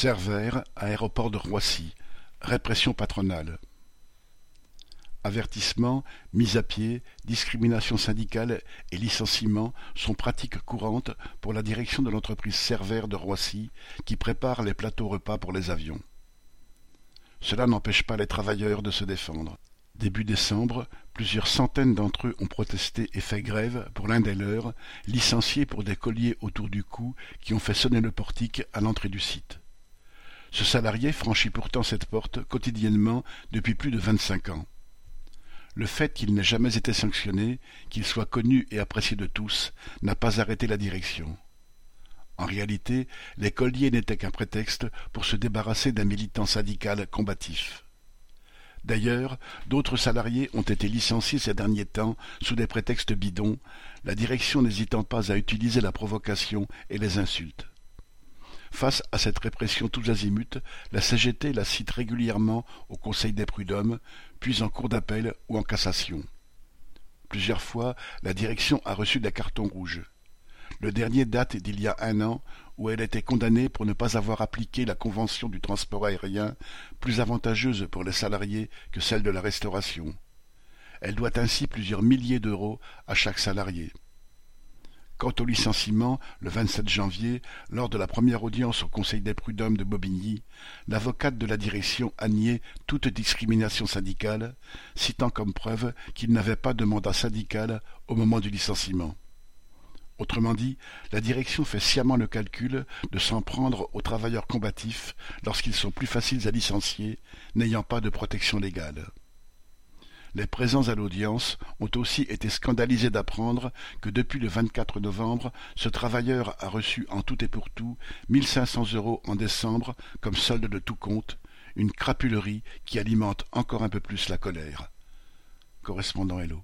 Cervère, aéroport de Roissy, répression patronale. Avertissements, mise à pied, discrimination syndicale et licenciements sont pratiques courantes pour la direction de l'entreprise Cervère de Roissy qui prépare les plateaux repas pour les avions. Cela n'empêche pas les travailleurs de se défendre. Début décembre, plusieurs centaines d'entre eux ont protesté et fait grève pour l'un des leurs, licenciés pour des colliers autour du cou qui ont fait sonner le portique à l'entrée du site. Ce salarié franchit pourtant cette porte quotidiennement depuis plus de vingt-cinq ans. Le fait qu'il n'ait jamais été sanctionné, qu'il soit connu et apprécié de tous, n'a pas arrêté la direction. En réalité, les colliers n'étaient qu'un prétexte pour se débarrasser d'un militant syndical combatif. D'ailleurs, d'autres salariés ont été licenciés ces derniers temps sous des prétextes bidons, la direction n'hésitant pas à utiliser la provocation et les insultes. Face à cette répression tous azimuts, la CGT la cite régulièrement au Conseil des prud'hommes, puis en cour d'appel ou en cassation. Plusieurs fois, la direction a reçu des cartons rouges. Le dernier date d'il y a un an, où elle était condamnée pour ne pas avoir appliqué la convention du transport aérien, plus avantageuse pour les salariés que celle de la restauration. Elle doit ainsi plusieurs milliers d'euros à chaque salarié. Quant au licenciement, le 27 janvier, lors de la première audience au Conseil des prud'hommes de Bobigny, l'avocate de la direction a nié toute discrimination syndicale, citant comme preuve qu'il n'avait pas de mandat syndical au moment du licenciement. Autrement dit, la direction fait sciemment le calcul de s'en prendre aux travailleurs combatifs lorsqu'ils sont plus faciles à licencier, n'ayant pas de protection légale. Les présents à l'audience ont aussi été scandalisés d'apprendre que depuis le 24 novembre, ce travailleur a reçu en tout et pour tout 1500 euros en décembre comme solde de tout compte, une crapulerie qui alimente encore un peu plus la colère. Correspondant Hello.